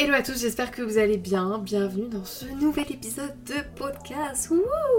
Hello à tous, j'espère que vous allez bien. Bienvenue dans ce nouvel épisode de podcast.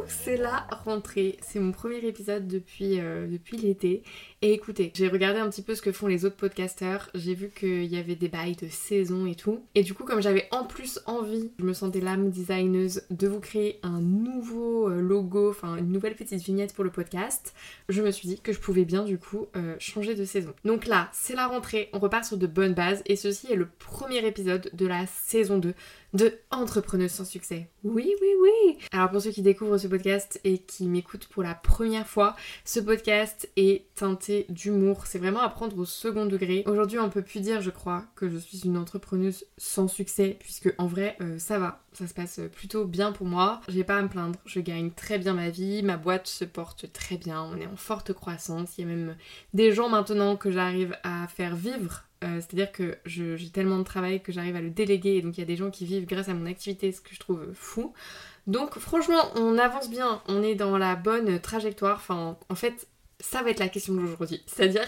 c'est la rentrée. C'est mon premier épisode depuis, euh, depuis l'été. Et écoutez, j'ai regardé un petit peu ce que font les autres podcasteurs. J'ai vu qu'il y avait des bails de saison et tout. Et du coup, comme j'avais en plus envie, je me sentais l'âme designeuse de vous créer un nouveau euh, logo, enfin une nouvelle petite vignette pour le podcast, je me suis dit que je pouvais bien du coup euh, changer de saison. Donc là, c'est la rentrée, on repart sur de bonnes bases. Et ceci est le premier épisode de la saison 2 de Entrepreneuse sans succès. Oui, oui, oui. Alors pour ceux qui découvrent ce podcast et qui m'écoutent pour la première fois, ce podcast est teinté d'humour. C'est vraiment à prendre au second degré. Aujourd'hui, on peut plus dire, je crois, que je suis une entrepreneuse sans succès, puisque en vrai, euh, ça va. Ça se passe plutôt bien pour moi. J'ai pas à me plaindre. Je gagne très bien ma vie. Ma boîte se porte très bien. On est en forte croissance. Il y a même des gens maintenant que j'arrive à faire vivre euh, c'est-à-dire que j'ai tellement de travail que j'arrive à le déléguer et donc il y a des gens qui vivent grâce à mon activité, ce que je trouve fou. Donc franchement, on avance bien, on est dans la bonne trajectoire. Enfin, en fait, ça va être la question d'aujourd'hui. C'est-à-dire,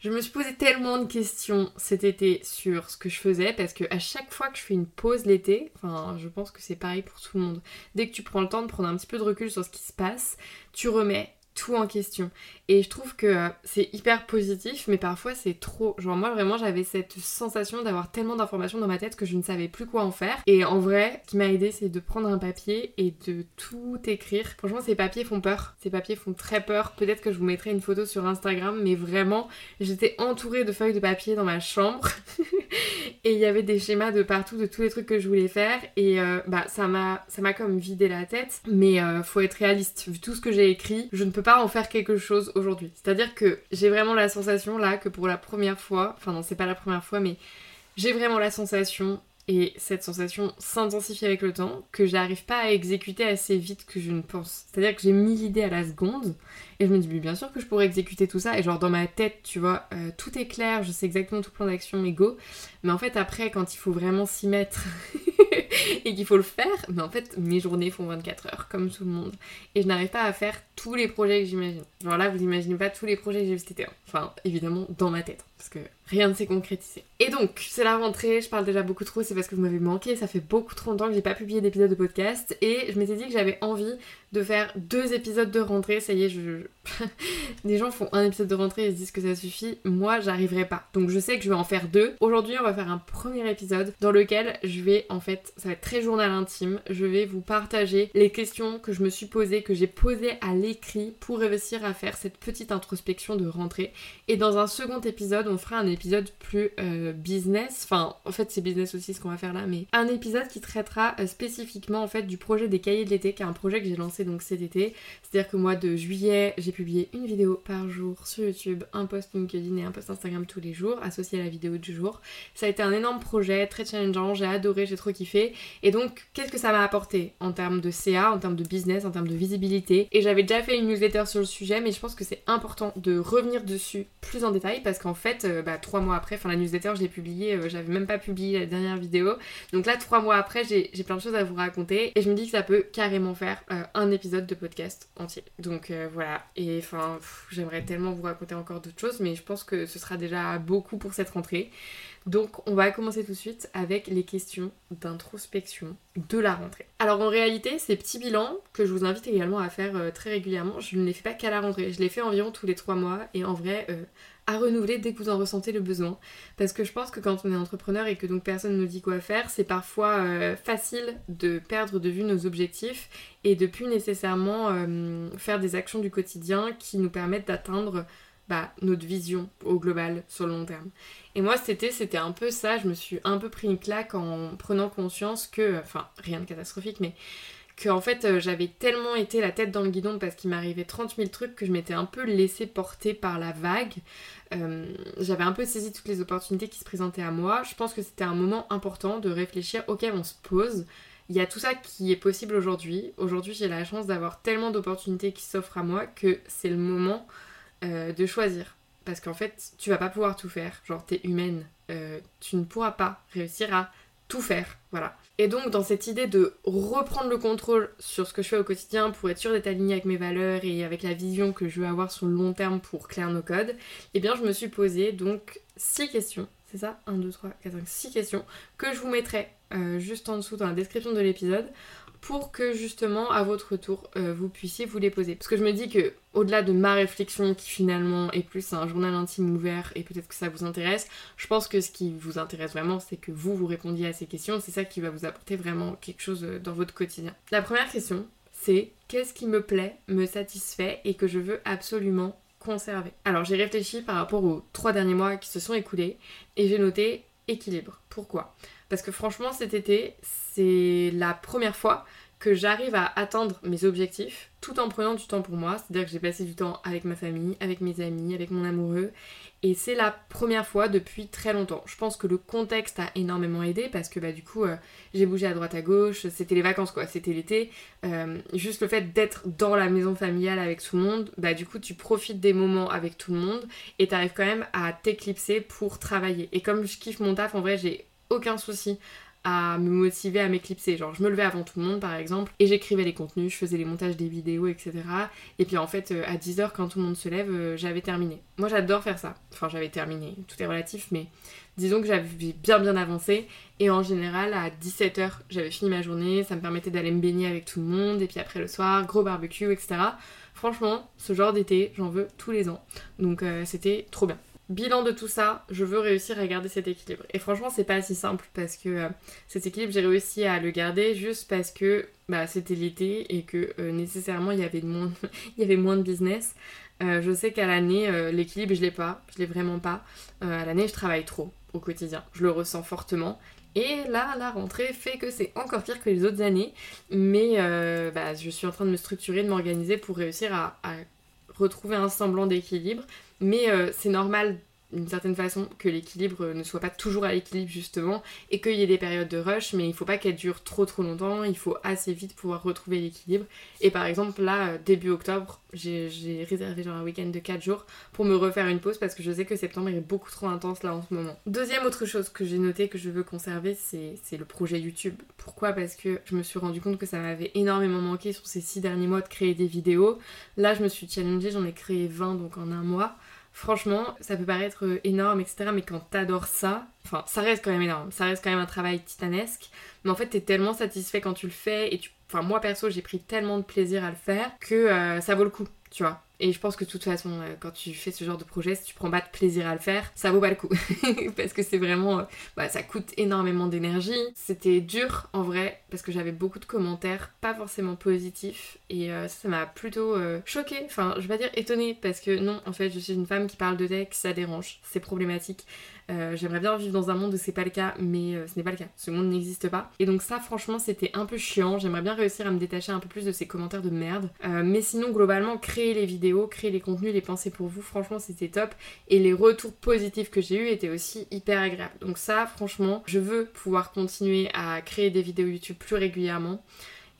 je me suis posé tellement de questions cet été sur ce que je faisais parce que à chaque fois que je fais une pause l'été, enfin, je pense que c'est pareil pour tout le monde. Dès que tu prends le temps de prendre un petit peu de recul sur ce qui se passe, tu remets tout en question. Et je trouve que c'est hyper positif, mais parfois c'est trop. Genre moi vraiment j'avais cette sensation d'avoir tellement d'informations dans ma tête que je ne savais plus quoi en faire. Et en vrai, ce qui m'a aidé c'est de prendre un papier et de tout écrire. Franchement ces papiers font peur. Ces papiers font très peur. Peut-être que je vous mettrai une photo sur Instagram, mais vraiment j'étais entourée de feuilles de papier dans ma chambre. et il y avait des schémas de partout de tous les trucs que je voulais faire. Et euh, bah ça m'a ça m'a comme vidé la tête. Mais euh, faut être réaliste. Vu tout ce que j'ai écrit, je ne peux pas en faire quelque chose aujourd'hui. C'est-à-dire que j'ai vraiment la sensation là que pour la première fois, enfin non c'est pas la première fois mais j'ai vraiment la sensation et cette sensation s'intensifie avec le temps que j'arrive pas à exécuter assez vite que je ne pense. C'est-à-dire que j'ai mis l'idée à la seconde et je me dis bien sûr que je pourrais exécuter tout ça et genre dans ma tête tu vois euh, tout est clair, je sais exactement tout plan d'action et go mais en fait après quand il faut vraiment s'y mettre et qu'il faut le faire, mais en fait mes journées font 24 heures comme tout le monde et je n'arrive pas à faire tous les projets que j'imagine. Genre là vous imaginez pas tous les projets que j'ai été. Hein. Enfin évidemment dans ma tête parce que rien ne s'est concrétisé. Et donc c'est la rentrée, je parle déjà beaucoup trop, c'est parce que vous m'avez manqué, ça fait beaucoup trop longtemps que j'ai pas publié d'épisode de podcast et je m'étais dit que j'avais envie de faire deux épisodes de rentrée, ça y est, je... les gens font un épisode de rentrée et se disent que ça suffit, moi j'arriverai pas. Donc je sais que je vais en faire deux. Aujourd'hui on va faire un premier épisode dans lequel je vais en fait, ça va être très journal intime, je vais vous partager les questions que je me suis posées, que j'ai posées à l'écrit pour réussir à faire cette petite introspection de rentrée. Et dans un second épisode, on fera un épisode plus euh, business, enfin en fait c'est business aussi ce qu'on va faire là, mais un épisode qui traitera euh, spécifiquement en fait du projet des cahiers de l'été, qui est un projet que j'ai lancé donc cet été. C'est-à-dire que moi de juillet, j'ai publié une vidéo par jour sur YouTube, un post LinkedIn et un post Instagram tous les jours, associé à la vidéo du jour. Ça a été un énorme projet, très challengeant, j'ai adoré, j'ai trop kiffé. Et donc, qu'est-ce que ça m'a apporté en termes de CA, en termes de business, en termes de visibilité? Et j'avais déjà fait une newsletter sur le sujet, mais je pense que c'est important de revenir dessus plus en détail parce qu'en fait, euh, bah, trois mois après, enfin la newsletter, je l'ai publiée, euh, j'avais même pas publié la dernière vidéo. Donc là, trois mois après, j'ai plein de choses à vous raconter et je me dis que ça peut carrément faire euh, un épisode de podcast entier. Donc voilà, et enfin, j'aimerais tellement vous raconter encore d'autres choses, mais je pense que ce sera déjà beaucoup pour cette rentrée. Donc on va commencer tout de suite avec les questions d'introspection de la rentrée. Alors en réalité, ces petits bilans que je vous invite également à faire euh, très régulièrement, je ne les fais pas qu'à la rentrée, je les fais environ tous les trois mois et en vrai euh, à renouveler dès que vous en ressentez le besoin. Parce que je pense que quand on est entrepreneur et que donc personne ne nous dit quoi faire, c'est parfois euh, facile de perdre de vue nos objectifs et de plus nécessairement faire des actions du quotidien qui nous permettent d'atteindre bah, notre vision au global sur le long terme. Et moi cet été c'était un peu ça, je me suis un peu pris une claque en prenant conscience que, enfin rien de catastrophique, mais que en fait euh, j'avais tellement été la tête dans le guidon parce qu'il m'arrivait 30 000 trucs que je m'étais un peu laissée porter par la vague. Euh, j'avais un peu saisi toutes les opportunités qui se présentaient à moi. Je pense que c'était un moment important de réfléchir, ok on se pose, il y a tout ça qui est possible aujourd'hui. Aujourd'hui, j'ai la chance d'avoir tellement d'opportunités qui s'offrent à moi que c'est le moment euh, de choisir. Parce qu'en fait, tu vas pas pouvoir tout faire. Genre, t'es humaine. Tu ne pourras pas réussir à tout faire. Voilà. Et donc, dans cette idée de reprendre le contrôle sur ce que je fais au quotidien pour être sûr d'être alignée avec mes valeurs et avec la vision que je veux avoir sur le long terme pour Claire No Code, eh bien, je me suis posé donc six questions. C'est ça? 1, 2, 3, 4, 5, 6 questions que je vous mettrai euh, juste en dessous dans la description de l'épisode pour que justement à votre tour euh, vous puissiez vous les poser. Parce que je me dis que au-delà de ma réflexion qui finalement est plus un journal intime ouvert et peut-être que ça vous intéresse, je pense que ce qui vous intéresse vraiment c'est que vous vous répondiez à ces questions, c'est ça qui va vous apporter vraiment quelque chose euh, dans votre quotidien. La première question c'est qu'est-ce qui me plaît, me satisfait et que je veux absolument conserver? Alors j'ai réfléchi par rapport aux trois derniers mois qui se sont écoulés et j'ai noté équilibre. Pourquoi? Parce que franchement cet été c'est la première fois que j'arrive à atteindre mes objectifs tout en prenant du temps pour moi. C'est-à-dire que j'ai passé du temps avec ma famille, avec mes amis, avec mon amoureux. Et c'est la première fois depuis très longtemps. Je pense que le contexte a énormément aidé parce que bah, du coup, euh, j'ai bougé à droite à gauche. C'était les vacances quoi, c'était l'été. Euh, juste le fait d'être dans la maison familiale avec tout le monde, bah du coup, tu profites des moments avec tout le monde et t'arrives quand même à t'éclipser pour travailler. Et comme je kiffe mon taf, en vrai, j'ai aucun souci à me motiver à m'éclipser. Genre, je me levais avant tout le monde, par exemple, et j'écrivais les contenus, je faisais les montages des vidéos, etc. Et puis en fait, euh, à 10h, quand tout le monde se lève, euh, j'avais terminé. Moi, j'adore faire ça. Enfin, j'avais terminé, tout est relatif, mais disons que j'avais bien bien avancé. Et en général, à 17h, j'avais fini ma journée, ça me permettait d'aller me baigner avec tout le monde, et puis après le soir, gros barbecue, etc. Franchement, ce genre d'été, j'en veux tous les ans. Donc euh, c'était trop bien. Bilan de tout ça, je veux réussir à garder cet équilibre. Et franchement, c'est pas si simple parce que euh, cet équilibre, j'ai réussi à le garder juste parce que bah, c'était l'été et que euh, nécessairement il y, avait moins, de business. Euh, je sais qu'à l'année, l'équilibre, je l'ai pas, je l'ai vraiment pas. à l'année, je travaille trop au quotidien, je le ressens fortement. Et là, la rentrée fait que c'est encore pire que les autres années. Mais bah, je suis en train de me structurer, de m'organiser pour réussir à retrouver un semblant d'équilibre. Mais euh, c'est normal d'une certaine façon que l'équilibre ne soit pas toujours à l'équilibre justement et qu'il y ait des périodes de rush mais il faut pas qu'elles durent trop trop longtemps, il faut assez vite pouvoir retrouver l'équilibre et par exemple là début octobre j'ai réservé genre un week-end de 4 jours pour me refaire une pause parce que je sais que septembre est beaucoup trop intense là en ce moment. Deuxième autre chose que j'ai noté que je veux conserver c'est le projet YouTube. Pourquoi? Parce que je me suis rendu compte que ça m'avait énormément manqué sur ces 6 derniers mois de créer des vidéos. Là je me suis challengée, j'en ai créé 20 donc en un mois. Franchement, ça peut paraître euh, énorme, etc. Mais quand t'adores ça, enfin, ça reste quand même énorme. Ça reste quand même un travail titanesque. Mais en fait, t'es tellement satisfait quand tu le fais. Et tu... Enfin, moi perso, j'ai pris tellement de plaisir à le faire que euh, ça vaut le coup, tu vois. Et je pense que de toute façon, euh, quand tu fais ce genre de projet, si tu prends pas de plaisir à le faire, ça vaut pas le coup. parce que c'est vraiment. Euh, bah, ça coûte énormément d'énergie. C'était dur en vrai, parce que j'avais beaucoup de commentaires, pas forcément positifs. Et euh, ça m'a plutôt choqué. Enfin, je vais pas dire étonnée, parce que non, en fait, je suis une femme qui parle de tech, ça dérange, c'est problématique. Euh, j'aimerais bien vivre dans un monde où c'est pas le cas, mais euh, ce n'est pas le cas. Ce monde n'existe pas. Et donc ça, franchement, c'était un peu chiant. J'aimerais bien réussir à me détacher un peu plus de ces commentaires de merde. Euh, mais sinon, globalement, créer les vidéos, créer les contenus, les pensées pour vous, franchement, c'était top. Et les retours positifs que j'ai eus étaient aussi hyper agréables. Donc ça, franchement, je veux pouvoir continuer à créer des vidéos YouTube plus régulièrement.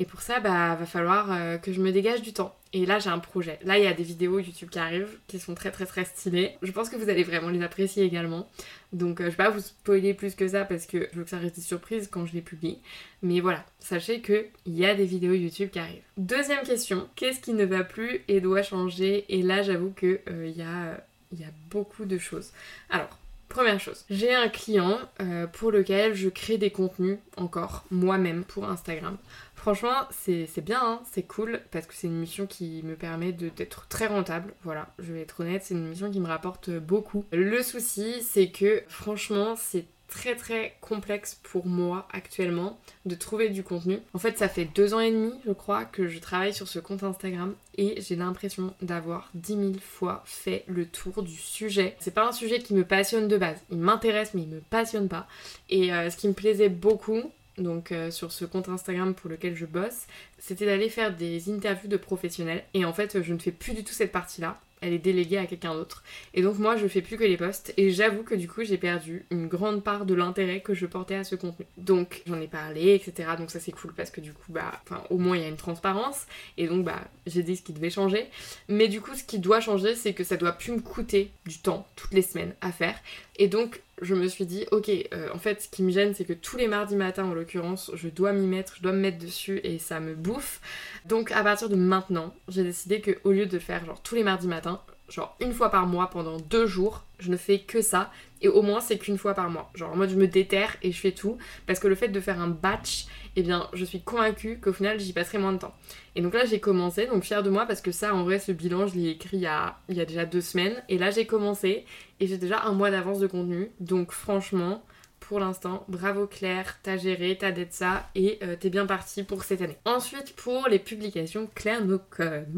Et pour ça, bah, va falloir que je me dégage du temps. Et là, j'ai un projet. Là, il y a des vidéos YouTube qui arrivent, qui sont très très très stylées. Je pense que vous allez vraiment les apprécier également. Donc, euh, je vais pas vous spoiler plus que ça parce que je veux que ça reste surprise quand je les publie. Mais voilà, sachez qu'il y a des vidéos YouTube qui arrivent. Deuxième question, qu'est-ce qui ne va plus et doit changer? Et là, j'avoue qu'il euh, y, a, y a beaucoup de choses. Alors, Première chose, j'ai un client euh, pour lequel je crée des contenus encore moi-même pour Instagram. Franchement, c'est bien, hein, c'est cool parce que c'est une mission qui me permet d'être très rentable. Voilà, je vais être honnête, c'est une mission qui me rapporte beaucoup. Le souci, c'est que franchement, c'est très très complexe pour moi actuellement de trouver du contenu. En fait, ça fait deux ans et demi, je crois, que je travaille sur ce compte Instagram et j'ai l'impression d'avoir dix mille fois fait le tour du sujet. C'est pas un sujet qui me passionne de base. Il m'intéresse, mais il me passionne pas. Et euh, ce qui me plaisait beaucoup, donc euh, sur ce compte Instagram pour lequel je bosse, c'était d'aller faire des interviews de professionnels. Et en fait, je ne fais plus du tout cette partie-là. elle est déléguée à quelqu'un d'autre. Et donc moi je fais plus que les posts et j'avoue que du coup j'ai perdu une grande part de l'intérêt que je portais à ce contenu. Donc j'en ai parlé, etc. Donc ça c'est cool parce que du coup bah au moins il y a une transparence et donc bah j'ai dit ce qui devait changer. Mais du coup ce qui doit changer c'est que ça doit plus me coûter du temps toutes les semaines à faire. Et donc je me suis dit, ok, euh, en fait, ce qui me gêne, c'est que tous les mardis matins, en l'occurrence, je dois m'y mettre, je dois me mettre dessus et ça me bouffe. Donc, à partir de maintenant, j'ai décidé que au lieu de faire genre tous les mardis matins, genre une fois par mois pendant deux jours, je ne fais que ça. Et au moins, c'est qu'une fois par mois. Genre, en mode, je me déterre et je fais tout. Parce que le fait de faire un batch, eh bien, je suis convaincue qu'au final, j'y passerai moins de temps. Et donc là, j'ai commencé, donc fière de moi, parce que ça, en vrai, ce bilan, je l'ai écrit il y, a, il y a déjà deux semaines. Et là, j'ai commencé, et j'ai déjà un mois d'avance de contenu. Donc, franchement, pour l'instant. Bravo Claire, t'as géré, t'as d'être ça et euh, t'es bien parti pour cette année. Ensuite, pour les publications, Claire nos codes.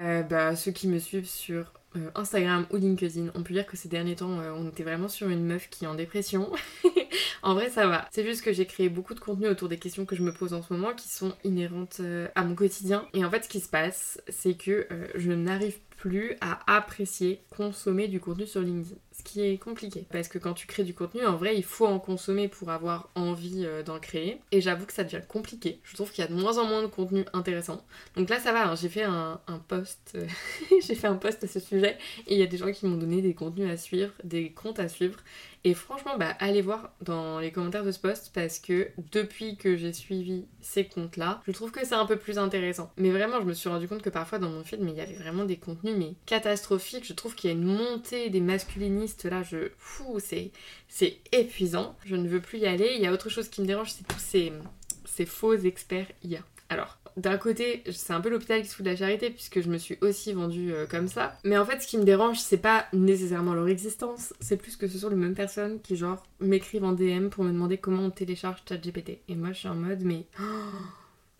Euh, bah, ceux qui me suivent sur euh, Instagram ou LinkedIn, on peut dire que ces derniers temps, euh, on était vraiment sur une meuf qui est en dépression. en vrai, ça va. C'est juste que j'ai créé beaucoup de contenu autour des questions que je me pose en ce moment qui sont inhérentes euh, à mon quotidien. Et en fait, ce qui se passe, c'est que je n'arrive plus à apprécier, consommer du contenu sur LinkedIn. Ce qui est compliqué. Parce que quand tu crées du contenu, en vrai, il faut en consommer pour avoir envie euh, d'en créer. Et j'avoue que ça devient compliqué. Je trouve qu'il y a de moins en moins de contenu intéressant. Donc là, ça va. Hein. J'ai fait un, post. Euh, j'ai fait un post à ce sujet. Et il y a des gens qui m'ont donné des contenus à suivre, des comptes à suivre. Et franchement, bah, allez voir dans les commentaires de ce post parce que depuis que j'ai suivi ces comptes-là, je trouve que c'est un peu plus intéressant. Mais vraiment, je me suis rendu compte que parfois dans mon film, il y avait vraiment des contenus mais catastrophiques. Je trouve qu'il y a une montée des masculinistes là, je c'est c'est épuisant. Je ne veux plus y aller. Il y a autre chose qui me dérange, c'est tous ces faux experts IA. Alors, d'un côté, c'est un peu l'hôpital qui se fout de la charité puisque je me suis aussi vendue euh, comme ça. Mais en fait, ce qui me dérange, c'est pas nécessairement leur existence, c'est plus que ce sont les mêmes personnes qui, genre, m'écrivent en DM pour me demander comment on télécharge ChatGPT. Et moi, je suis en mode, mais.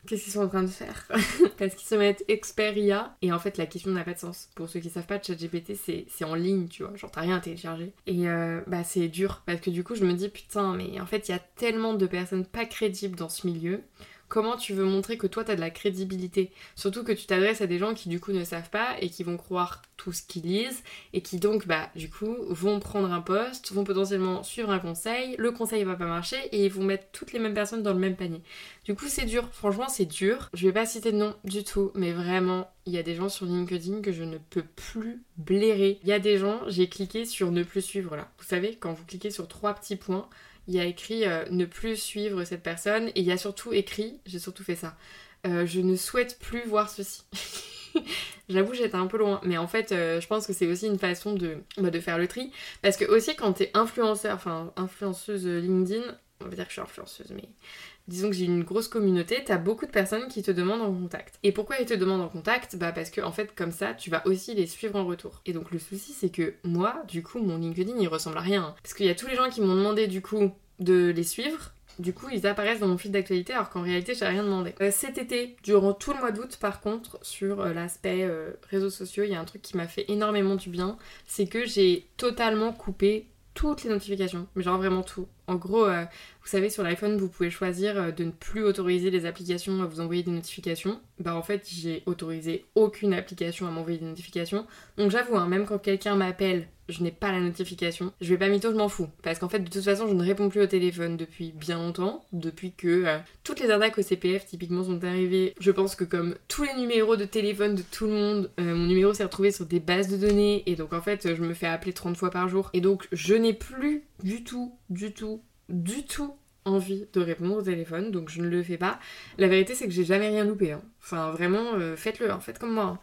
Qu'est-ce qu'ils sont en train de faire Parce qu'ils se mettent expert IA et en fait la question n'a pas de sens. Pour ceux qui savent pas, ChatGPT c'est en ligne, tu vois, genre t'as rien à télécharger. Et euh, bah c'est dur parce que du coup je me dis putain mais en fait il y a tellement de personnes pas crédibles dans ce milieu comment tu veux montrer que toi, tu as de la crédibilité Surtout que tu t'adresses à des gens qui, du coup, ne savent pas et qui vont croire tout ce qu'ils lisent et qui, donc, bah, du coup, vont prendre un poste, vont potentiellement suivre un conseil, le conseil va pas marcher et ils vont mettre toutes les mêmes personnes dans le même panier. Du coup, c'est dur. Franchement, c'est dur. Je vais pas citer de nom du tout, mais vraiment, il y a des gens sur LinkedIn que je ne peux plus blairer. Il y a des gens, j'ai cliqué sur ne plus suivre là. Vous savez, quand vous cliquez sur trois petits points, il y a écrit euh, ne plus suivre cette personne et il y a surtout écrit, j'ai surtout fait ça, euh, je ne souhaite plus voir ceci. J'avoue, j'étais un peu loin, mais en fait, euh, je pense que c'est aussi une façon de, bah, de faire le tri. Parce que, aussi, quand t'es influenceur, enfin, influenceuse LinkedIn, on va dire que je suis influenceuse, mais disons que j'ai une grosse communauté, t'as beaucoup de personnes qui te demandent en contact. Et pourquoi ils te demandent en contact? Bah parce que en fait comme ça tu vas aussi les suivre en retour. Et donc le souci c'est que moi du coup mon LinkedIn il ressemble à rien. Parce qu'il y a tous les gens qui m'ont demandé du coup de les suivre. Du coup, ils apparaissent dans mon fil d'actualité alors qu'en réalité, j'ai rien demandé. Euh, cet été, durant tout le mois d'août, par contre, sur euh, l'aspect euh, réseaux sociaux, il y a un truc qui m'a fait énormément du bien. C'est que j'ai totalement coupé toutes les notifications. Mais genre vraiment tout. En gros, vous savez, sur l'iPhone, vous pouvez choisir euh, de ne plus autoriser les applications à vous envoyer des notifications. Bah en fait, j'ai autorisé aucune application à m'envoyer des notifications. Donc j'avoue, hein, même quand quelqu'un m'appelle, je n'ai pas la notification. Je vais pas mytho, je m'en fous. Parce qu'en fait, de toute façon, je ne réponds plus au téléphone depuis bien longtemps. Depuis que euh, toutes les arnaques au CPF, typiquement, sont arrivées. Je pense que comme tous les numéros de téléphone de tout le monde, euh, mon numéro s'est retrouvé sur des bases de données. Et donc, en fait, je me fais appeler 30 fois par jour. Et donc, je n'ai plus du tout, du tout du tout envie de répondre au téléphone, donc je ne le fais pas. La vérité, c'est que j'ai jamais rien loupé. Hein. Enfin, vraiment, euh, faites-le, hein, faites comme moi. Hein.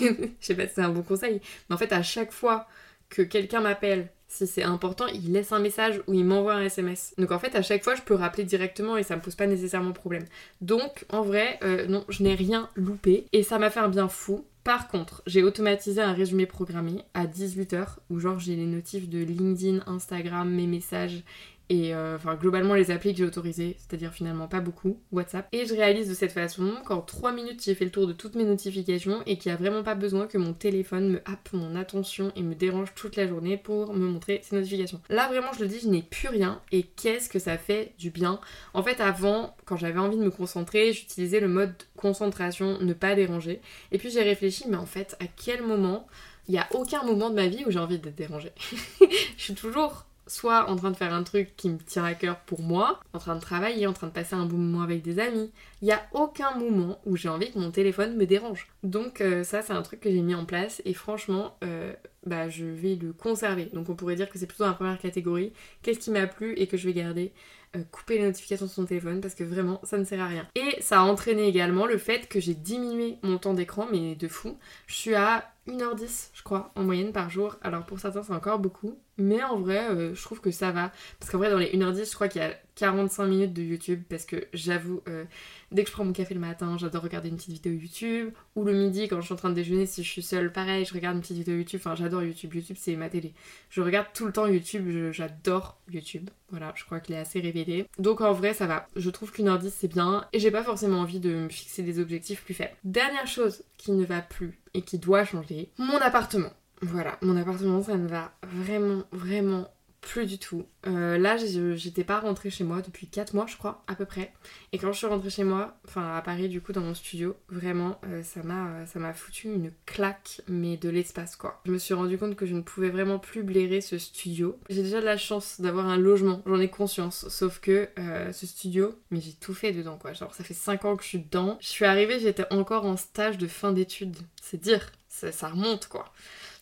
je sais pas si c'est un bon conseil, mais en fait, à chaque fois que quelqu'un m'appelle, si c'est important, il laisse un message ou il m'envoie un SMS. Donc en fait, à chaque fois, je peux rappeler directement et ça me pose pas nécessairement problème. Donc, en vrai, euh, non, je n'ai rien loupé et ça m'a fait un bien fou. Par contre, j'ai automatisé un résumé programmé à 18h où genre j'ai les notifs de LinkedIn, Instagram, mes messages et euh, enfin globalement les applis que j'ai autorisées, c'est-à-dire finalement pas beaucoup, WhatsApp. Et je réalise de cette façon qu'en 3 minutes j'ai fait le tour de toutes mes notifications et qu'il n'y a vraiment pas besoin que mon téléphone me happe mon attention et me dérange toute la journée pour me montrer ces notifications. Là vraiment je le dis, je n'ai plus rien et qu'est-ce que ça fait du bien? En fait avant, quand j'avais envie de me concentrer, j'utilisais le mode concentration, ne pas déranger. Et puis j'ai réfléchi, mais en fait à quel moment? Il n'y a aucun moment de ma vie où j'ai envie d'être dérangée. je suis toujours soit en train de faire un truc qui me tient à cœur pour moi, en train de travailler, en train de passer un bon moment avec des amis. Il n'y a aucun moment où j'ai envie que mon téléphone me dérange. Donc euh, ça c'est un truc que j'ai mis en place et franchement euh, bah, je vais le conserver. Donc on pourrait dire que c'est plutôt la première catégorie. Qu'est-ce qui m'a plu et que je vais garder? Euh, couper les notifications de son téléphone parce que vraiment ça ne sert à rien. Et ça a entraîné également le fait que j'ai diminué mon temps d'écran, mais de fou. Je suis à 1h10, je crois, en moyenne par jour. Alors pour certains, c'est encore beaucoup. Mais en vrai, euh, je trouve que ça va. Parce qu'en vrai, dans les 1h10, je crois qu'il y a 45 minutes de YouTube. Parce que j'avoue, euh, dès que je prends mon café le matin, j'adore regarder une petite vidéo YouTube. Ou le midi, quand je suis en train de déjeuner, si je suis seule, pareil, je regarde une petite vidéo YouTube. Enfin, j'adore YouTube. YouTube, c'est ma télé. Je regarde tout le temps YouTube. J'adore YouTube. Voilà, je crois qu'il est assez révélé. Donc en vrai, ça va. Je trouve qu'une heure 10 c'est bien. Et j'ai pas forcément envie de me fixer des objectifs plus faibles. Dernière chose qui ne va plus et qui doit changer, mon appartement. Voilà, mon appartement, ça ne va vraiment, vraiment plus du tout. Euh, là, j'étais pas rentrée chez moi depuis 4 mois, je crois, à peu près. Et quand je suis rentrée chez moi, enfin à Paris, du coup, dans mon studio, vraiment, euh, ça m'a foutu une claque, mais de l'espace, quoi. Je me suis rendu compte que je ne pouvais vraiment plus blairer ce studio. J'ai déjà de la chance d'avoir un logement, j'en ai conscience. Sauf que euh, ce studio, mais j'ai tout fait dedans, quoi. Genre, ça fait 5 ans que je suis dedans. Je suis arrivée, j'étais encore en stage de fin d'études. C'est dire, ça remonte, quoi.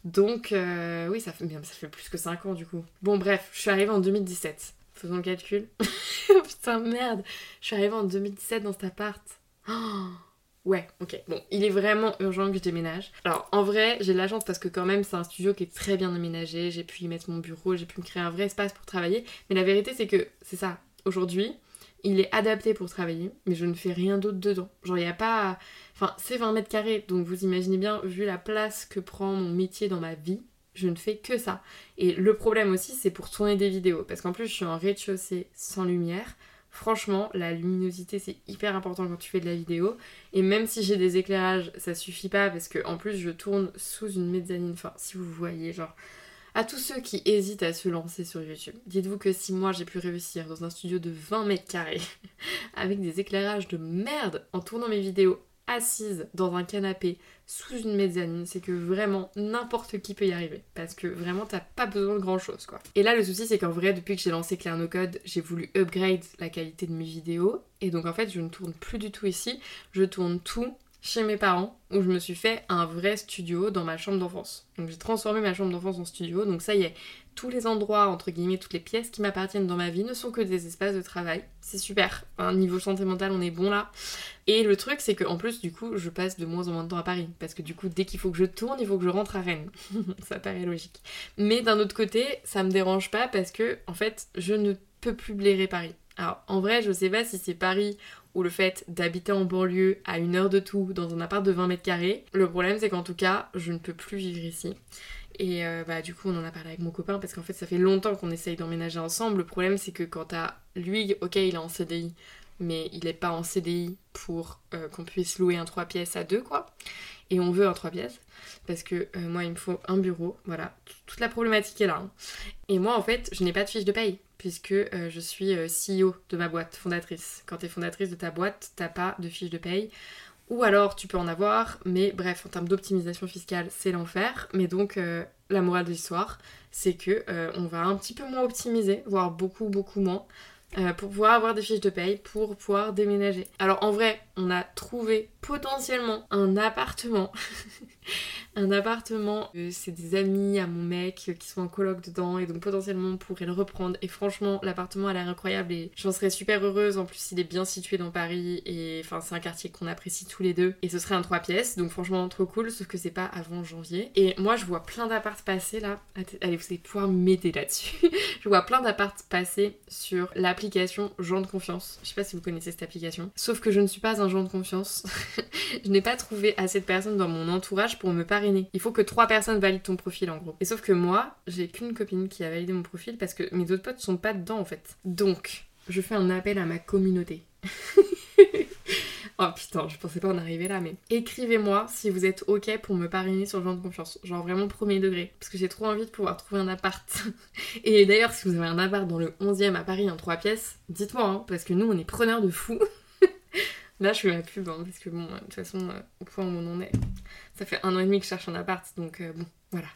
Donc, euh, oui, ça fait, ça fait plus que 5 ans du coup. Bon, bref, je suis arrivée en 2017. Faisons le calcul. Putain, merde. Je suis arrivée en 2017 dans cet appart. ouais, ok. Bon, il est vraiment urgent que je déménage. Alors, en vrai, j'ai de la chance parce que quand même, c'est un studio qui est très bien aménagé. J'ai pu y mettre mon bureau, j'ai pu me créer un vrai espace pour travailler. Mais la vérité, c'est que c'est ça. Aujourd'hui, il est adapté pour travailler, mais je ne fais rien d'autre dedans. Genre, il n'y a pas. Enfin, c'est 20 mètres carrés, donc vous imaginez bien, vu la place que prend mon métier dans ma vie, je ne fais que ça. Et le problème aussi, c'est pour tourner des vidéos, parce qu'en plus, je suis en rez-de-chaussée sans lumière. Franchement, la luminosité c'est hyper important quand tu fais de la vidéo. Et même si j'ai des éclairages, ça suffit pas parce que en plus je tourne sous une mezzanine. Enfin, si vous voyez, genre à tous ceux qui hésitent à se lancer sur YouTube, dites-vous que si moi j'ai pu réussir dans un studio de 20 mètres carrés, avec des éclairages de merde, en tournant mes vidéos assise dans un canapé sous une mezzanine, c'est que vraiment n'importe qui peut y arriver. Parce que vraiment t'as pas besoin de grand chose quoi. Et là le souci c'est qu'en vrai depuis que j'ai lancé Claire No Code, j'ai voulu upgrade la qualité de mes vidéos. Et donc en fait je ne tourne plus du tout ici, je tourne tout chez mes parents où je me suis fait un vrai studio dans ma chambre d'enfance. Donc j'ai transformé ma chambre d'enfance en studio. Donc ça y est, tous les endroits, entre guillemets, toutes les pièces qui m'appartiennent dans ma vie ne sont que des espaces de travail. C'est super. Enfin, niveau santé mentale, on est bon là. Et le truc, c'est qu'en plus, du coup, je passe de moins en moins de temps à Paris. Parce que du coup, dès qu'il faut que je tourne, il faut que je rentre à Rennes. ça paraît logique. Mais d'un autre côté, ça me dérange pas parce que, en fait, je ne peux plus blairer Paris. Alors, en vrai, je sais pas si c'est Paris ou le fait d'habiter en banlieue à une heure de tout dans un appart de 20 mètres carrés. Le problème c'est qu'en tout cas je ne peux plus vivre ici. Et euh, bah du coup on en a parlé avec mon copain parce qu'en fait ça fait longtemps qu'on essaye d'emménager ensemble. Le problème c'est que quand t'as lui, ok il est en CDI, mais il est pas en CDI pour euh, qu'on puisse louer un 3 pièces à deux quoi. Et on veut un 3 pièces parce que euh, moi il me faut un bureau, voilà, toute la problématique est là. Hein. Et moi en fait je n'ai pas de fiche de paye puisque euh, je suis euh, CEO de ma boîte, fondatrice. Quand tu es fondatrice de ta boîte, t'as pas de fiche de paye. Ou alors tu peux en avoir, mais bref, en termes d'optimisation fiscale, c'est l'enfer. Mais donc euh, la morale de l'histoire, c'est que on va un petit peu moins optimiser, voire beaucoup beaucoup moins, pour pouvoir avoir des fiches de paye, pour pouvoir déménager. Alors en vrai, on a trouvé potentiellement un appartement un appartement. Euh, c'est des amis à mon mec qui sont en coloc dedans et donc potentiellement on pourrait le reprendre. Et franchement, l'appartement a l'air incroyable et j'en serais super heureuse. En plus, il est bien situé dans Paris et enfin, c'est un quartier qu'on apprécie tous les deux. Et ce serait un 3 pièces, donc franchement trop cool, sauf que c'est pas avant janvier. Et moi, je vois plein d'apparts passer là. Allez, vous allez pouvoir m'aider là-dessus. je vois plein d'apparts passer sur l'application Gens de confiance. Je sais pas si vous connaissez cette application. Sauf que je ne suis pas un genre de confiance. je n'ai pas trouvé assez de personnes dans mon entourage pour me parrainer. Il faut que trois personnes valident ton profil en gros. Et sauf que moi, j'ai qu'une copine qui a validé mon profil parce que mes autres potes sont pas dedans en fait. Donc, je fais un appel à ma communauté. Oh putain, je pensais pas en arriver là, mais écrivez-moi si vous êtes ok pour me parrainer sur le genre de confiance. Genre vraiment premier degré. Parce que j'ai trop envie de pouvoir trouver un appart. Et d'ailleurs, si vous avez un appart dans le 11e à Paris en 3 pièces, dites-moi, hein, parce que nous on est preneurs de fou. Là, je fais ma pub, hein, parce que bon, de toute façon, euh, au point où on en est, ça fait un an et demi que je cherche un appart, donc euh, bon, voilà.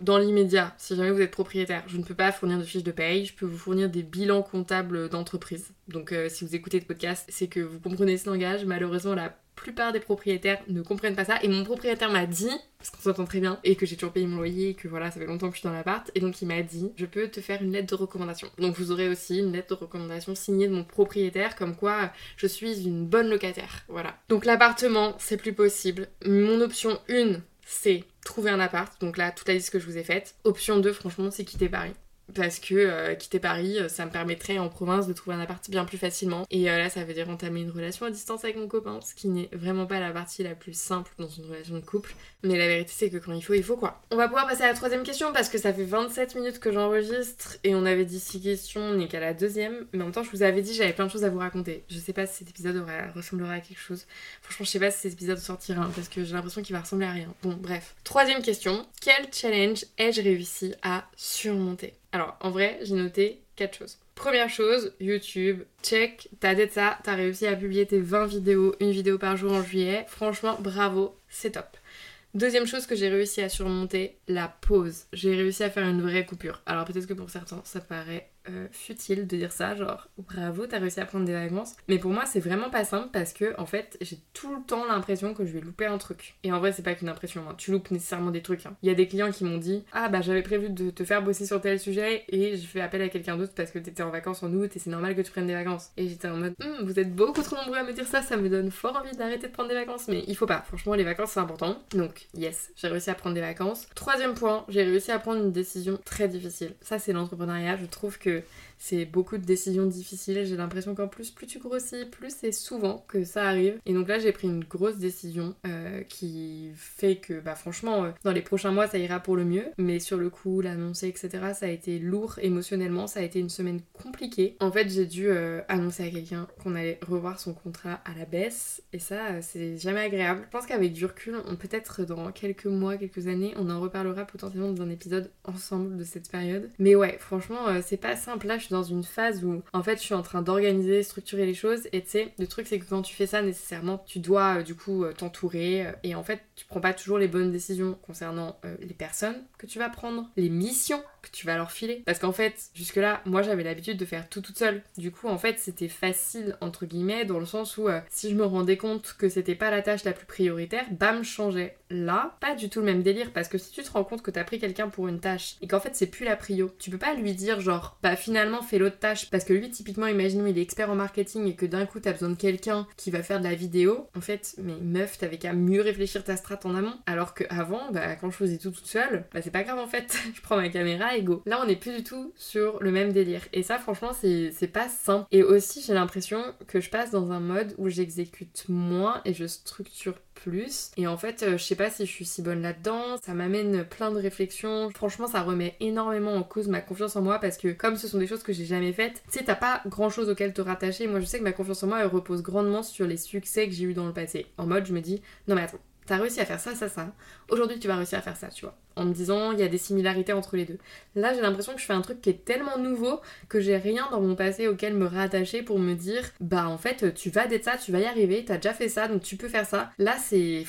Dans l'immédiat, si jamais vous êtes propriétaire, je ne peux pas fournir de fiches de paye, je peux vous fournir des bilans comptables d'entreprise. Donc euh, si vous écoutez le podcast, c'est que vous comprenez ce langage. Malheureusement, la plupart des propriétaires ne comprennent pas ça. Et mon propriétaire m'a dit, parce qu'on s'entend très bien, et que j'ai toujours payé mon loyer, et que voilà, ça fait longtemps que je suis dans l'appart, et donc il m'a dit, je peux te faire une lettre de recommandation. Donc vous aurez aussi une lettre de recommandation signée de mon propriétaire, comme quoi je suis une bonne locataire. Voilà. Donc l'appartement, c'est plus possible. Mon option 1, c'est trouver un appart. Donc là, toute la liste que je vous ai faite. Option 2, franchement, c'est quitter Paris parce que euh, quitter Paris, euh, ça me permettrait en province de trouver un appart bien plus facilement. Et euh, là, ça veut dire entamer une relation à distance avec mon copain, ce qui n'est vraiment pas la partie la plus simple dans une relation de couple. Mais la vérité, c'est que quand il faut, il faut quoi. On va pouvoir passer à la troisième question parce que ça fait 27 minutes que j'enregistre et on avait dit 6 questions, on n'est qu'à la deuxième. Mais en même temps, je vous avais dit, j'avais plein de choses à vous raconter. Je sais pas si cet épisode ressemblera à quelque chose. Franchement, je sais pas si cet épisode sortira hein, parce que j'ai l'impression qu'il va ressembler à rien. Bon, bref. Troisième question. Quel challenge ai-je réussi à surmonter? Alors, en vrai, j'ai noté quatre choses. Première chose, YouTube, check, t'as dit ça, t'as réussi à publier tes 20 vidéos, une vidéo par jour en juillet. Franchement, bravo, c'est top. Deuxième chose que j'ai réussi à surmonter, la pause. J'ai réussi à faire une vraie coupure. Alors peut-être que pour certains, ça paraît euh, futile de dire ça, genre bravo, t'as réussi à prendre des vacances. Mais pour moi, c'est vraiment pas simple parce que en fait, j'ai tout le temps l'impression que je vais louper un truc. Et en vrai, c'est pas qu'une impression, hein. tu loupes nécessairement des trucs. Hein. Il y a des clients qui m'ont dit Ah bah j'avais prévu de te faire bosser sur tel sujet et j'ai fait appel à quelqu'un d'autre parce que t'étais en vacances en août et c'est normal que tu prennes des vacances. Et j'étais en mode hum, Vous êtes beaucoup trop nombreux à me dire ça, ça me donne fort envie d'arrêter de prendre des vacances. Mais il faut pas, franchement, les vacances c'est important. Donc, yes, j'ai réussi à prendre des vacances. Troisième point, j'ai réussi à prendre une décision très difficile. Ça, c'est l'entrepreneuriat. Je trouve que Yeah. C'est beaucoup de décisions difficiles. J'ai l'impression qu'en plus, plus tu grossis, plus c'est souvent que ça arrive. Et donc là, j'ai pris une grosse décision euh, qui fait que, bah franchement, euh, dans les prochains mois, ça ira pour le mieux. Mais sur le coup, l'annoncer, etc., ça a été lourd émotionnellement. Ça a été une semaine compliquée. En fait, j'ai dû euh, annoncer à quelqu'un qu'on allait revoir son contrat à la baisse. Et ça, c'est jamais agréable. Je pense qu'avec du recul, peut-être dans quelques mois, quelques années, on en reparlera potentiellement dans un épisode ensemble de cette période. Mais ouais, franchement, c'est pas simple. Là, dans une phase où en fait je suis en train d'organiser, structurer les choses. Et tu sais, le truc c'est que quand tu fais ça nécessairement, tu dois euh, du coup euh, t'entourer euh, et en fait tu prends pas toujours les bonnes décisions concernant les personnes que tu vas prendre, les missions tu vas leur filer. Parce qu'en fait, jusque-là, moi j'avais l'habitude de faire tout toute seule. Du coup, en fait, c'était facile entre guillemets dans le sens où si je me rendais compte que c'était pas la tâche la plus prioritaire, bam, je changeais. Là, pas du tout le même délire parce que si tu te rends compte que t'as pris quelqu'un pour une tâche et qu'en fait c'est plus la prio, tu peux pas lui dire genre bah finalement fait l'autre tâche parce que lui typiquement imaginons il est expert en marketing et que d'un coup t'as besoin de quelqu'un qui va faire de la vidéo en fait mais meuf t'avais qu'à mieux réfléchir ta strat en amont alors que avant bah quand je faisais tout toute seule bah c'est pas grave en fait je prends ma caméra là on est plus du tout sur le même délire et ça franchement c'est pas simple et aussi j'ai l'impression que je passe dans un mode où j'exécute moins et je structure plus. Et en fait, euh, je sais pas si je suis si bonne là-dedans. Ça m'amène plein de réflexions. Franchement, ça remet énormément en cause ma confiance en moi parce que comme ce sont des choses que j'ai jamais faites, tu sais, t'as pas grand chose auquel te rattacher. Moi, je sais que ma confiance en moi, elle repose grandement sur les succès que j'ai eu dans le passé. En mode, je me dis, non mais attends, t'as réussi à faire ça, ça, ça. Aujourd'hui, tu vas réussir à faire ça, tu vois. En me disant, il y a des similarités entre les deux. Là, j'ai l'impression que je fais un truc qui est tellement nouveau que j'ai rien dans mon passé auquel me rattacher pour me dire, bah en fait, tu vas d'être ça, tu vas y arriver, t'as déjà fait ça, donc tu peux faire ça. Là, c'est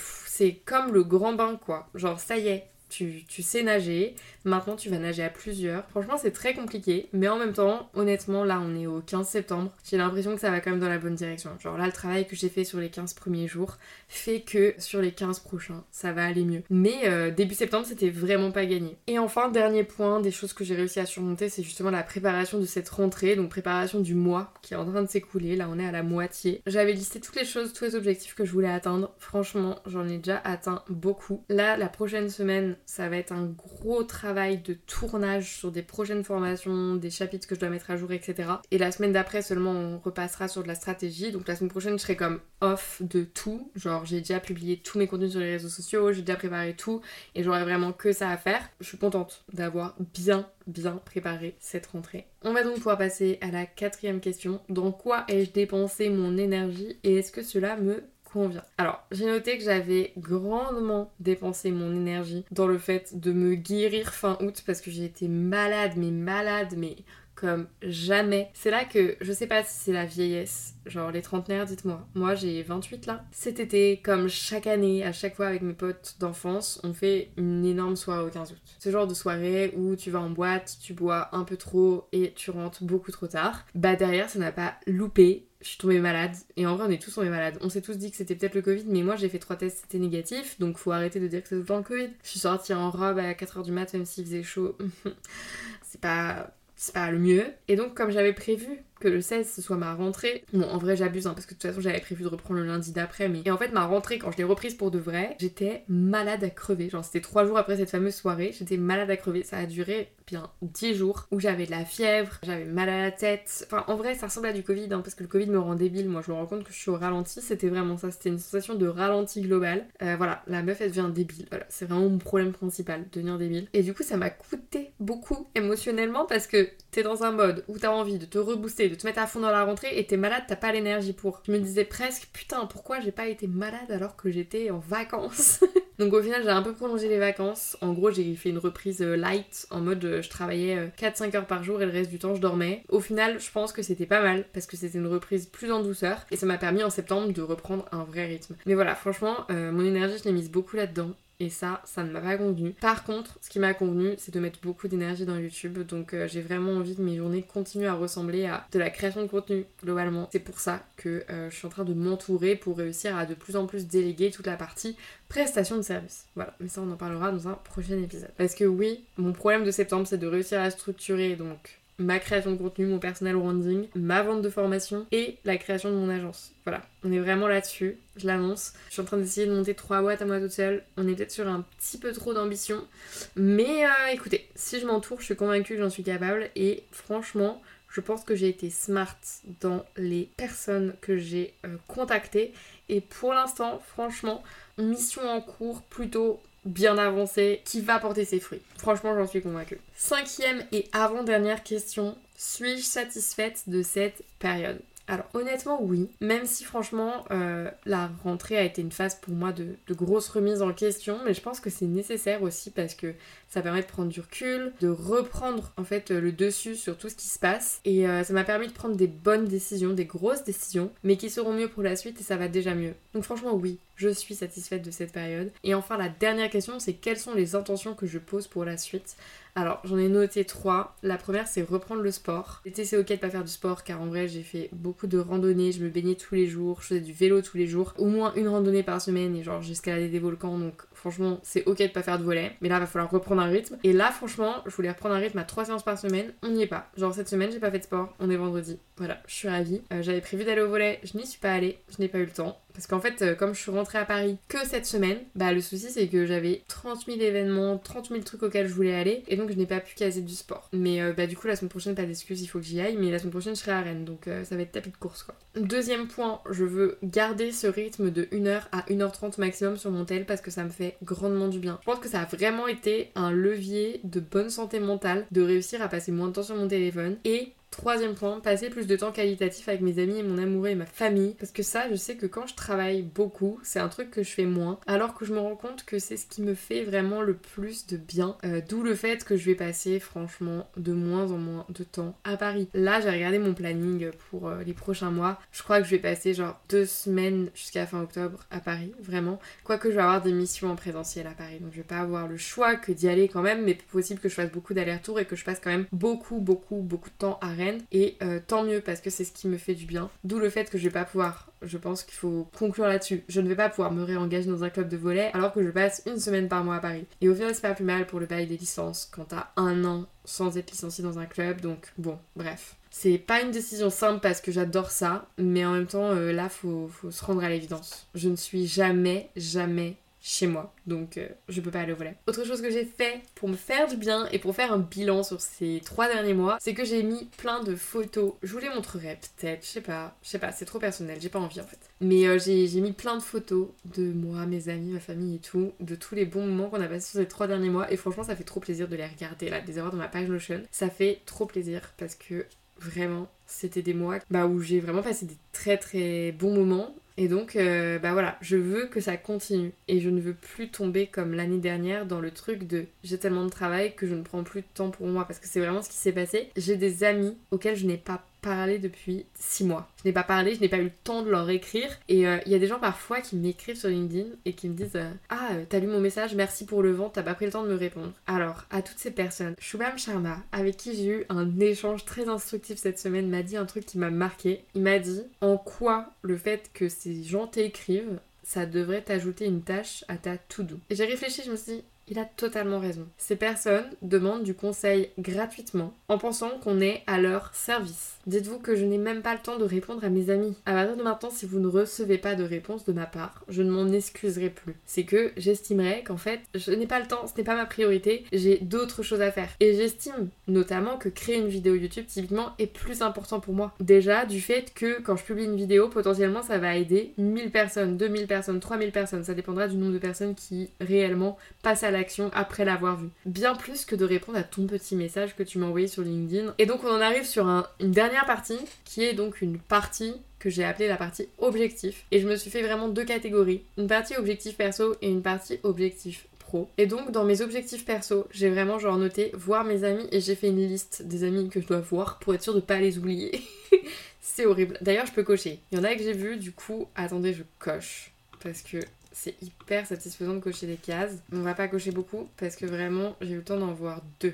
comme le grand bain, quoi. Genre, ça y est, tu, sais nager, maintenant tu vas nager à plusieurs. Franchement, c'est très compliqué, mais en même temps, honnêtement, là on est au 15 septembre, j'ai l'impression que ça va quand même dans la bonne direction. Genre là, le travail que j'ai fait sur les 15 premiers jours fait que sur les 15 prochains, ça va aller mieux. Mais euh, début septembre, c'était vraiment pas gagné. Et enfin, dernier point, des choses que j'ai réussi à surmonter, c'est justement la préparation de cette rentrée, donc préparation du mois qui est en train de s'écouler. Là, on est à la moitié. J'avais listé toutes les choses, tous les objectifs que je voulais atteindre. Franchement, j'en ai déjà atteint beaucoup. Là, la prochaine semaine, ça va être un gros travail de tournage sur des prochaines formations, des chapitres que je dois mettre à jour, etc. Et la semaine d'après seulement on repassera sur de la stratégie. Donc la semaine prochaine je serai comme off de tout. Genre j'ai déjà publié tous mes contenus sur les réseaux sociaux, j'ai déjà préparé tout et j'aurai vraiment que ça à faire. Je suis contente d'avoir bien bien préparé cette rentrée. On va donc pouvoir passer à la quatrième question. Dans quoi ai-je dépensé mon énergie et est-ce que cela me Alors, j'ai noté que j'avais grandement dépensé mon énergie dans le fait de me guérir fin août parce que j'ai été malade, mais malade, mais comme jamais. C'est là que je sais pas si c'est la vieillesse, genre les trentenaires, dites-moi. Moi j'ai 28 là. Cet été, comme chaque année, à chaque fois avec mes potes d'enfance, on fait une énorme soirée au 15 août. Ce genre de soirée où tu vas en boîte, tu bois un peu trop et tu rentres beaucoup trop tard. Bah derrière, ça n'a pas loupé je suis tombée malade. Et en vrai, on est tous tombés malades. On s'est tous dit que c'était peut-être le Covid, mais moi j'ai fait trois tests, c'était négatif. Donc faut arrêter de dire que c'est tout le temps le Covid. Je suis sortie en robe à 4h du mat, même s'il faisait chaud. c'est pas c'est pas le mieux. Et donc, comme j'avais prévu que le 16 ce soit ma rentrée. Bon, en vrai, j'abuse, hein, parce que de toute façon, j'avais prévu de reprendre le lundi d'après. Mais... Et en fait, ma rentrée, quand je l'ai reprise pour de vrai, j'étais malade à crever. Genre, c'était trois jours après cette fameuse soirée, j'étais malade à crever. Ça a duré bien 10 jours où j'avais de la fièvre, j'avais mal à la tête. Enfin, en vrai, ça ressemble à du Covid, hein, parce que le Covid me rend débile. Moi, je me rends compte que je suis au ralenti. C'était vraiment ça. C'était une sensation de ralenti global. Euh, voilà, la meuf, elle devient débile. Voilà, c'est vraiment mon problème principal, devenir débile. Et du coup, ça m'a coûté beaucoup émotionnellement parce que t'es dans un mode où t'as envie de te rebooster, de te mettre à fond dans la rentrée et t'es malade, t'as pas l'énergie pour. Je me disais presque, putain, pourquoi j'ai pas été malade alors que j'étais en vacances Donc au final, j'ai un peu prolongé les vacances. En gros, j'ai fait une reprise euh, light en mode euh, je travaillais 4-5 euh, heures par jour et le reste du temps je dormais. Au final, je pense que c'était pas mal parce que c'était une reprise plus en douceur et ça m'a permis en septembre de reprendre un vrai rythme. Mais voilà, franchement, mon énergie, je l'ai mise beaucoup là-dedans. Et ça, ça ne m'a pas convenu. Par contre, ce qui m'a convenu, c'est de mettre beaucoup d'énergie dans YouTube. Donc euh, j'ai vraiment envie que mes journées continuent à ressembler à de la création de contenu, globalement. C'est pour ça que euh, je suis en train de m'entourer pour réussir à de plus en plus déléguer toute la partie prestation de service. Voilà, mais ça on en parlera dans un prochain épisode. Parce que oui, mon problème de septembre, c'est de réussir à structurer donc ma création de contenu, mon personnel branding, ma vente de formation et la création de mon agence. Voilà, on est vraiment là-dessus, je l'annonce. Je suis en train d'essayer de monter trois boîtes à moi toute seule. On est peut-être sur un petit peu trop d'ambition. Mais euh, écoutez, si je m'entoure, je suis convaincue que j'en suis capable. Et franchement, je pense que j'ai été smart dans les personnes que j'ai euh, contactées. Et pour l'instant, franchement, mission en cours plutôt bien avancée qui va porter ses fruits. Franchement, j'en suis convaincue. Cinquième et avant-dernière question. Suis-je satisfaite de cette période? Alors honnêtement oui, même si franchement euh, la rentrée a été une phase pour moi de, grosse remise en question, mais je pense que c'est nécessaire aussi parce que ça permet de prendre du recul, de reprendre en fait le dessus sur tout ce qui se passe et euh, ça m'a permis de prendre des bonnes décisions, des grosses décisions, mais qui seront mieux pour la suite et ça va déjà mieux. Donc franchement oui, je suis satisfaite de cette période. Et enfin la dernière question c'est quelles sont les intentions que je pose pour la suite? Alors, j'en ai noté trois. La première, c'est reprendre le sport. L'été, c'est ok de pas faire du sport car en vrai, j'ai fait beaucoup de randonnées, je me baignais tous les jours, je faisais du vélo tous les jours, au moins une randonnée par semaine et genre j'escaladais des volcans donc franchement, c'est ok de pas faire de volet. Mais là, va falloir reprendre un rythme. Et là, franchement, je voulais reprendre un rythme à 3 séances par semaine. On n'y est pas. Genre, cette semaine, j'ai pas fait de sport. On est vendredi. Voilà, je suis ravie. Euh, j'avais prévu d'aller au volet. Je n'y suis pas allée. Je n'ai pas eu le temps. Parce qu'en fait, euh, comme je suis rentrée à Paris que cette semaine, bah le souci c'est que j'avais 30 000 événements, 30 000 trucs auxquels je voulais aller, et donc je n'ai pas pu caser du sport. Mais euh, bah du coup, la semaine prochaine, pas d'excuse, il faut que j'y aille, mais la semaine prochaine, je serai à Rennes, donc ça va être tapis de course quoi. Deuxième point, je veux garder ce rythme de 1h à 1h30 maximum sur mon tel parce que ça me fait grandement du bien. Je pense que ça a vraiment été un levier de bonne santé mentale, de réussir à passer moins de temps sur mon téléphone et Troisième point, passer plus de temps qualitatif avec mes amis et mon amoureux et ma famille. Parce que ça, je sais que quand je travaille beaucoup, c'est un truc que je fais moins. Alors que je me rends compte que c'est ce qui me fait vraiment le plus de bien. Euh, d'où le fait que je vais passer franchement de moins en moins de temps à Paris. Là, j'ai regardé mon planning pour euh, les prochains mois. Je crois que je vais passer genre deux semaines jusqu'à fin octobre à Paris, vraiment. Quoique je vais avoir des missions en présentiel à Paris. Donc je vais pas avoir le choix que d'y aller quand même. Mais possible que je fasse beaucoup d'allers-retours et que je passe quand même beaucoup, beaucoup, beaucoup de temps à Rennes et euh, tant mieux parce que c'est ce qui me fait du bien. D'où le fait que je vais pas pouvoir, je pense qu'il faut conclure là-dessus. Je ne vais pas pouvoir me réengager dans un club de volet alors que je passe une semaine par mois à Paris. Et au final, c'est pas plus mal pour le bail des licences quand t'as un an sans être licencié dans un club. Donc bon, bref. C'est pas une décision simple parce que j'adore ça, mais en même temps, euh, là, faut, faut se rendre à l'évidence. Je ne suis jamais, jamais, chez moi, donc euh, je peux pas aller au volet. Autre chose que j'ai fait pour me faire du bien et pour faire un bilan sur ces trois derniers mois, c'est que j'ai mis plein de photos. Je vous les montrerai peut-être, je sais pas, je sais pas, c'est trop personnel, j'ai pas envie en fait. Mais euh, j'ai mis plein de photos de moi, mes amis, ma famille et tout, de tous les bons moments qu'on a passés sur ces trois derniers mois, et franchement ça fait trop plaisir de les regarder là, de les avoir dans ma page Notion. Ça fait trop plaisir parce que vraiment c'était des mois bah, où j'ai vraiment passé des très très bons moments et donc, euh, bah voilà, je veux que ça continue. Et je ne veux plus tomber comme l'année dernière dans le truc de j'ai tellement de travail que je ne prends plus de temps pour moi. Parce que c'est vraiment ce qui s'est passé. J'ai des amis auxquels je n'ai pas parlé depuis 6 mois. Je n'ai pas parlé, je n'ai pas eu le temps de leur écrire. Et euh, il y a des gens parfois qui m'écrivent sur LinkedIn et qui me disent euh, Ah, t'as lu mon message, merci pour le vent, t'as pas pris le temps de me répondre. Alors, à toutes ces personnes, Shubham Sharma, avec qui j'ai eu un échange très instructif cette semaine, m'a dit un truc qui m'a marqué. Il m'a dit En quoi le fait que ces gens t'écrivent ça devrait t'ajouter une tâche à ta to-do. Et j'ai réfléchi, je me suis dit, il a totalement raison. Ces personnes demandent du conseil gratuitement en pensant qu'on est à leur service. Dites-vous que je n'ai même pas le temps de répondre à mes amis. À partir de maintenant, si vous ne recevez pas de réponse de ma part, je ne m'en excuserai plus. C'est que j'estimerais qu'en fait, je n'ai pas le temps, ce n'est pas ma priorité, j'ai d'autres choses à faire. Et j'estime notamment que créer une vidéo YouTube, typiquement, est plus important pour moi. Déjà, du fait que quand je publie une vidéo, potentiellement, ça va aider 1000 personnes, 2000 personnes, 3000 personnes. Ça dépendra du nombre de personnes qui réellement passent à l'action après l'avoir vu. Bien plus que de répondre à ton petit message que tu m'as envoyé sur LinkedIn. Et donc on en arrive sur une dernière partie qui est donc une partie que j'ai appelée la partie objectif. Et je me suis fait vraiment deux catégories. Une partie objectif perso et une partie objectif pro. Et donc dans mes objectifs perso, j'ai vraiment genre noté voir mes amis et j'ai fait une liste des amis que je dois voir pour être sûr de pas les oublier. c'est horrible. D'ailleurs, je peux cocher. Il y en a que j'ai vu, du coup, attendez, je coche. Parce que c'est hyper satisfaisant de cocher des cases. On va pas cocher beaucoup parce que vraiment j'ai eu le temps d'en voir deux.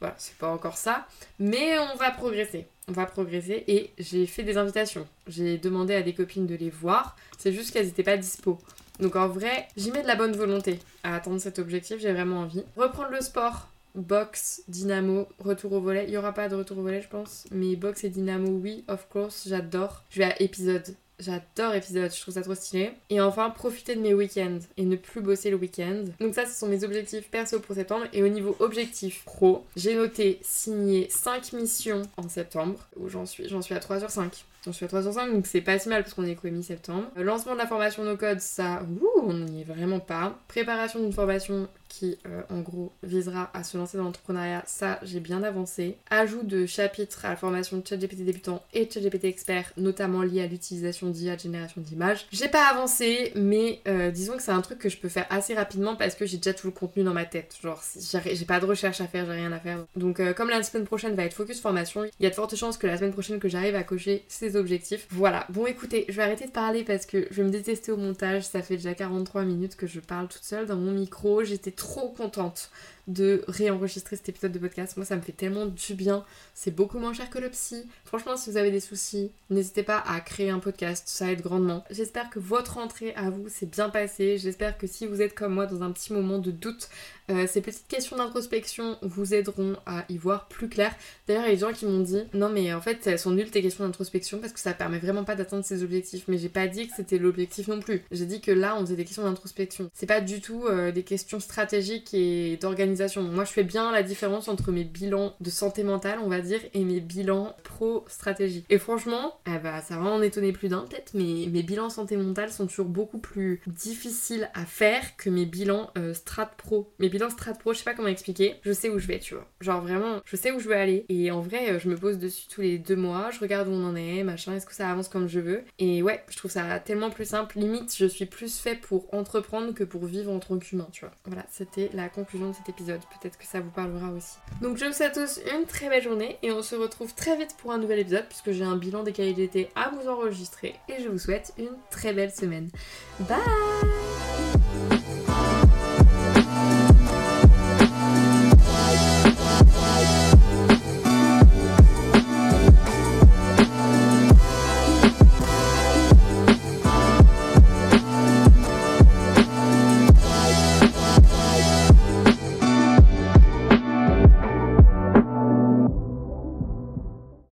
Voilà, c'est pas encore ça, mais on va progresser. On va progresser et j'ai fait des invitations. J'ai demandé à des copines de les voir, c'est juste qu'elles n'étaient pas dispo. Donc en vrai, j'y mets de la bonne volonté à atteindre cet objectif, j'ai vraiment envie. Reprendre le sport, boxe, dynamo, retour au volet. Il y aura pas de retour au volet, je pense, mais boxe et dynamo, oui, of course, j'adore. Je vais à épisode J'adore épisode, je trouve ça trop stylé. Et enfin, profiter de mes week-ends et ne plus bosser le week-end. Donc ça, ce sont mes objectifs perso pour septembre. Et au niveau objectif pro, j'ai noté signer 5 missions en septembre. Où j'en suis J'en suis à 3 sur 5. J'en suis à 3 sur 5, donc c'est pas si mal parce qu'on est quoi mi-septembre. Euh, lancement de la formation no code, ça, on n'y est vraiment pas. Préparation d'une formation qui euh, en gros visera à se lancer dans l'entrepreneuriat, ça j'ai bien avancé. Ajout de chapitres à la formation de ChatGPT débutant et ChatGPT expert, notamment lié à l'utilisation d'IA de génération d'images. J'ai pas avancé, mais euh, disons que c'est un truc que je peux faire assez rapidement parce que j'ai déjà tout le contenu dans ma tête. Genre, j'ai pas de recherche à faire, j'ai rien à faire. Donc, comme la semaine prochaine va être focus formation, il y a de fortes chances que la semaine prochaine que j'arrive à cocher ces objectifs. Voilà. Bon, écoutez, je vais arrêter de parler parce que je vais me détester au montage. Ça fait déjà 43 minutes que je parle toute seule dans mon micro. J'étais trop contente de réenregistrer cet épisode de podcast. Moi, ça me fait tellement du bien. C'est beaucoup moins cher que le psy. Franchement, si vous avez des soucis, n'hésitez pas à créer un podcast. Ça aide grandement. J'espère que votre entrée à vous s'est bien passée. J'espère que si vous êtes comme moi dans un petit moment de doute, euh, ces petites questions d'introspection vous aideront à y voir plus clair. D'ailleurs, il y a des gens qui m'ont dit Non, mais en fait, elles sont nulles tes questions d'introspection parce que ça permet vraiment pas d'atteindre ses objectifs. Mais j'ai pas dit que c'était l'objectif non plus. J'ai dit que là, on faisait des questions d'introspection. C'est pas du tout euh, des questions stratégiques et d'organisation. Moi, je fais bien la différence entre mes bilans de santé mentale, on va dire, et mes bilans pro-stratégie. Et franchement, eh bah, ça va en étonner plus d'un peut-être, mais mes bilans santé mentale sont toujours beaucoup plus difficiles à faire que mes bilans euh, strat pro bilan strat pro, je sais pas comment expliquer, je sais où je vais, tu vois. Genre vraiment, je sais où je veux aller. Et en vrai, je me pose dessus tous les deux mois, je regarde où on en est, machin, est-ce que ça avance comme je veux. Et ouais, je trouve ça tellement plus simple. Limite, je suis plus fait pour entreprendre que pour vivre en tant qu'humain, tu vois. Voilà, c'était la conclusion de cet épisode. Peut-être que ça vous parlera aussi. Donc je vous souhaite tous une très belle journée et on se retrouve très vite pour un nouvel épisode puisque j'ai un bilan des d'été à vous enregistrer et je vous souhaite une très belle semaine. Bye